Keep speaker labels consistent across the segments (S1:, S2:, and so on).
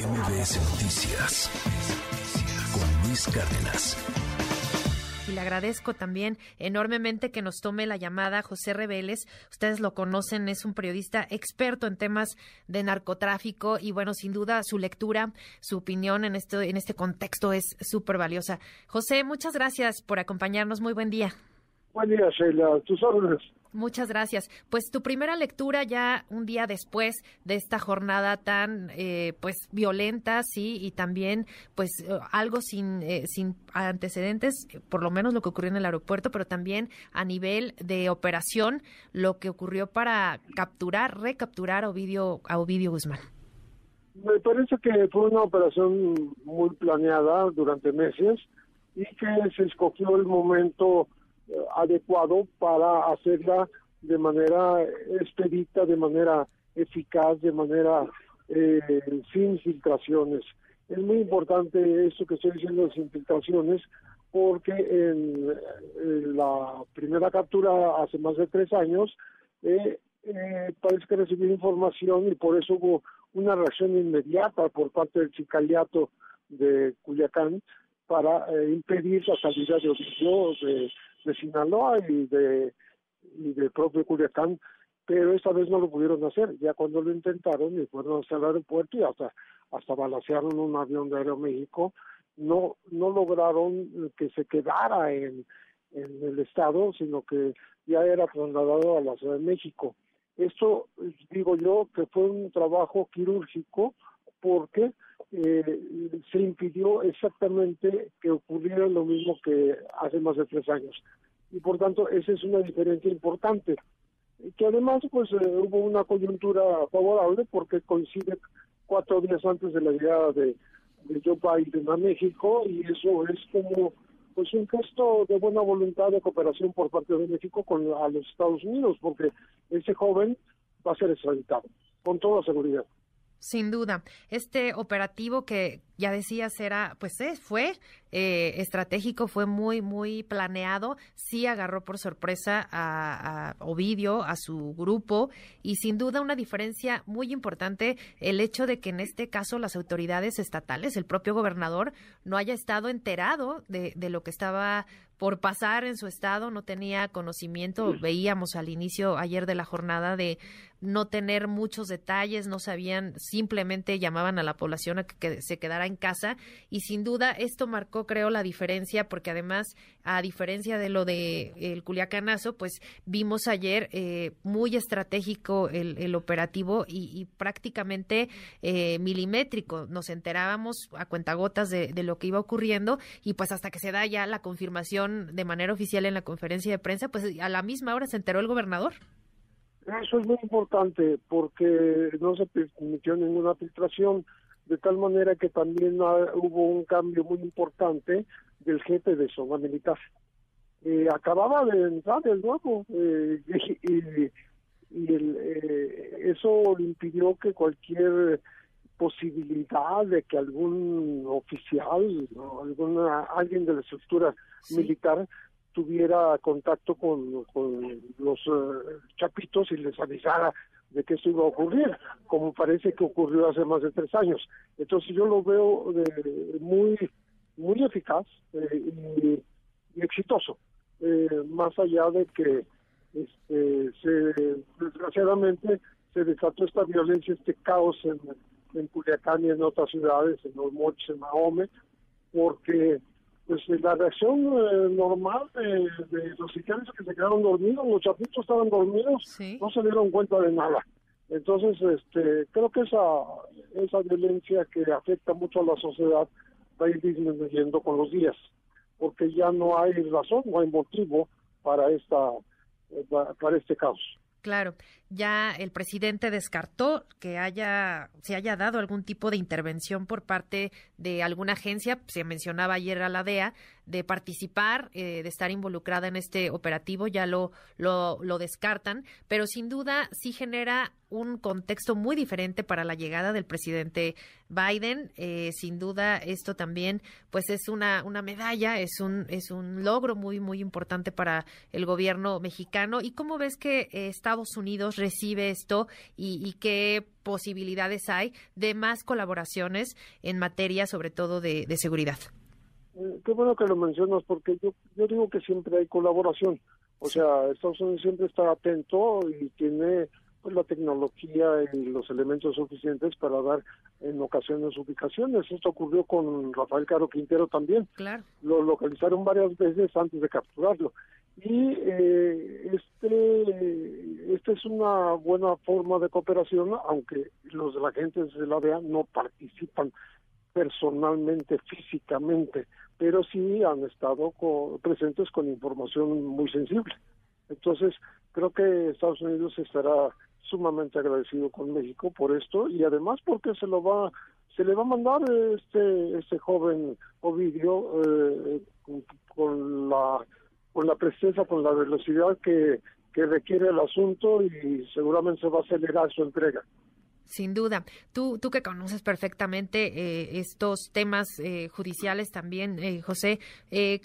S1: MBS Noticias con Luis Cárdenas.
S2: Y le agradezco también enormemente que nos tome la llamada José Reveles. Ustedes lo conocen, es un periodista experto en temas de narcotráfico y bueno, sin duda su lectura, su opinión en este, en este contexto es súper valiosa. José, muchas gracias por acompañarnos. Muy buen día.
S3: Buen día, Sheila. Tus órdenes.
S2: Muchas gracias. Pues tu primera lectura ya un día después de esta jornada tan eh, pues violenta, sí, y también pues eh, algo sin eh, sin antecedentes, por lo menos lo que ocurrió en el aeropuerto, pero también a nivel de operación, lo que ocurrió para capturar, recapturar a Ovidio, a Ovidio Guzmán.
S3: Me parece que fue una operación muy planeada durante meses y que se escogió el momento adecuado para hacerla de manera expedita, de manera eficaz, de manera eh, sin filtraciones. Es muy importante esto que estoy diciendo de infiltraciones porque en, la primera captura hace más de tres años eh, eh, parece que recibí información y por eso hubo una reacción inmediata por parte del sicariato de Culiacán para impedir la salida de Ovidio de de Sinaloa y de y del propio Culiacán, pero esta vez no lo pudieron hacer. Ya cuando lo intentaron y fueron hasta el aeropuerto y hasta hasta balacearon un avión de Aeroméxico, no no lograron que se quedara en, en el estado, sino que ya era trasladado a la Ciudad de México. Esto digo yo que fue un trabajo quirúrgico porque eh, se impidió exactamente que ocurriera lo mismo que hace más de tres años. Y por tanto, esa es una diferencia importante. Que además, pues eh, hubo una coyuntura favorable porque coincide cuatro días antes de la llegada de, de Joe Biden a México y eso es como pues un gesto de buena voluntad de cooperación por parte de México con a los Estados Unidos, porque ese joven va a ser extraditado, con toda seguridad.
S2: Sin duda, este operativo que ya decías era, pues eh, fue eh, estratégico, fue muy, muy planeado, sí agarró por sorpresa a, a, Ovidio, a su grupo, y sin duda una diferencia muy importante el hecho de que en este caso las autoridades estatales, el propio gobernador, no haya estado enterado de, de lo que estaba por pasar en su estado, no tenía conocimiento, veíamos al inicio ayer de la jornada de no tener muchos detalles, no sabían, simplemente llamaban a la población a que, se quedara en casa y sin duda esto marcó, creo, la diferencia porque además, a diferencia de lo de el Culiacanazo, pues vimos ayer eh, muy estratégico el, el operativo y, y prácticamente eh, milimétrico. Nos enterábamos a cuentagotas de, de lo que iba ocurriendo y pues hasta que se da ya la confirmación de manera oficial en la conferencia de prensa, pues a la misma hora se enteró el gobernador.
S3: Eso es muy importante porque no se permitió ninguna filtración, de tal manera que también hubo un cambio muy importante del jefe de zona militar. Eh, acababa de entrar el nuevo eh, y, y el, eh, eso impidió que cualquier posibilidad de que algún oficial o alguna alguien de la estructura militar tuviera contacto con, los eh, chapitos y les avisara de que esto iba a ocurrir, como parece que ocurrió hace más de tres años. Entonces yo lo veo de, muy muy eficaz eh, y, exitoso, eh, más allá de que este, se, desgraciadamente se desató esta violencia, este caos en, en Culiacán y en otras ciudades, en Los Mochis, en Mahome, porque pues la reacción eh, normal de, los sicarios que se quedaron dormidos, los chapitos estaban dormidos, no se dieron cuenta de nada. Entonces, este, creo que esa, esa violencia que afecta mucho a la sociedad va a ir disminuyendo con los días, porque ya no hay razón, no hay motivo para esta eh, para este caos.
S2: Claro, ya el presidente descartó que haya se haya dado algún tipo de intervención por parte de alguna agencia, se mencionaba ayer a la DEA, de participar, eh, de estar involucrada en este operativo, ya lo, lo, lo descartan, pero sin duda sí genera un contexto muy diferente para la llegada del presidente Biden. Eh, sin duda, esto también, pues, es una, una medalla, es un, es un logro muy, muy importante para el gobierno mexicano. ¿Y cómo ves que eh, Estados Unidos recibe esto y, qué posibilidades hay de más colaboraciones en materia, sobre todo de, seguridad.
S3: Eh, qué bueno que lo mencionas, porque yo, yo digo que siempre hay colaboración. O sea, Estados Unidos siempre está atento y tiene pues la tecnología y los elementos suficientes para dar en ocasiones ubicaciones. Esto ocurrió con Rafael Caro Quintero también.
S2: Claro.
S3: Lo localizaron varias veces antes de capturarlo. Y eh, este, esta es una buena forma de cooperación, aunque los agentes de la DEA no participan personalmente, físicamente, pero sí han estado presentes con información muy sensible. Entonces, creo que Estados Unidos estará sumamente agradecido con México por esto y además porque se lo va se le va a mandar este este joven Ovidio eh, con, la con la presencia con la velocidad que que requiere el asunto y seguramente se va a acelerar su entrega.
S2: Sin duda. Tú, tú que conoces perfectamente eh, estos temas eh, judiciales también, eh, José,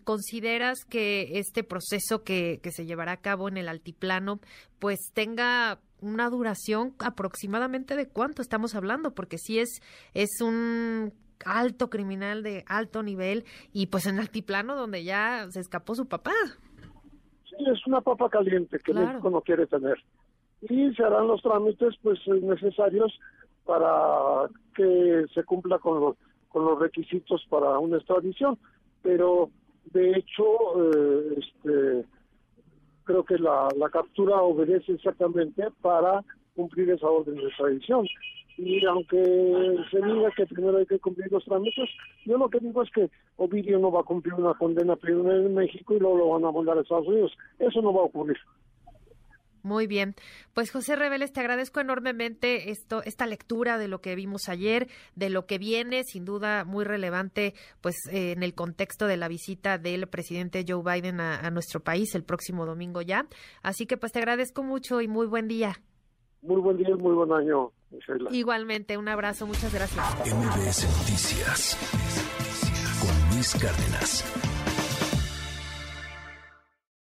S2: ¿consideras que este proceso que, que se llevará a cabo en el altiplano, pues tenga una duración aproximadamente de cuánto estamos hablando? Porque si es, es un alto criminal de alto nivel y pues en altiplano donde ya se escapó su papá.
S3: Sí, es una papa caliente que México no quiere tener y se harán los trámites pues necesarios para que se cumpla con los, con los requisitos para una extradición. Pero de hecho, eh, este, creo que la, la captura obedece exactamente para cumplir esa orden de extradición. Y aunque se diga que primero hay que cumplir los trámites, yo lo que digo es que Ovidio no va a cumplir una condena primero en México y luego lo van a mandar a Estados Unidos. Eso no va a ocurrir.
S2: Muy bien. Pues José Reveles, te agradezco enormemente esto, esta lectura de lo que vimos ayer, de lo que viene, sin duda muy relevante, pues eh, en el contexto de la visita del presidente Joe Biden a, nuestro país el próximo domingo ya. Así que pues te agradezco mucho y muy buen día.
S3: Muy buen día y muy buen año,
S2: Igualmente, un abrazo, muchas gracias.
S1: MBS Noticias con Luis Cárdenas.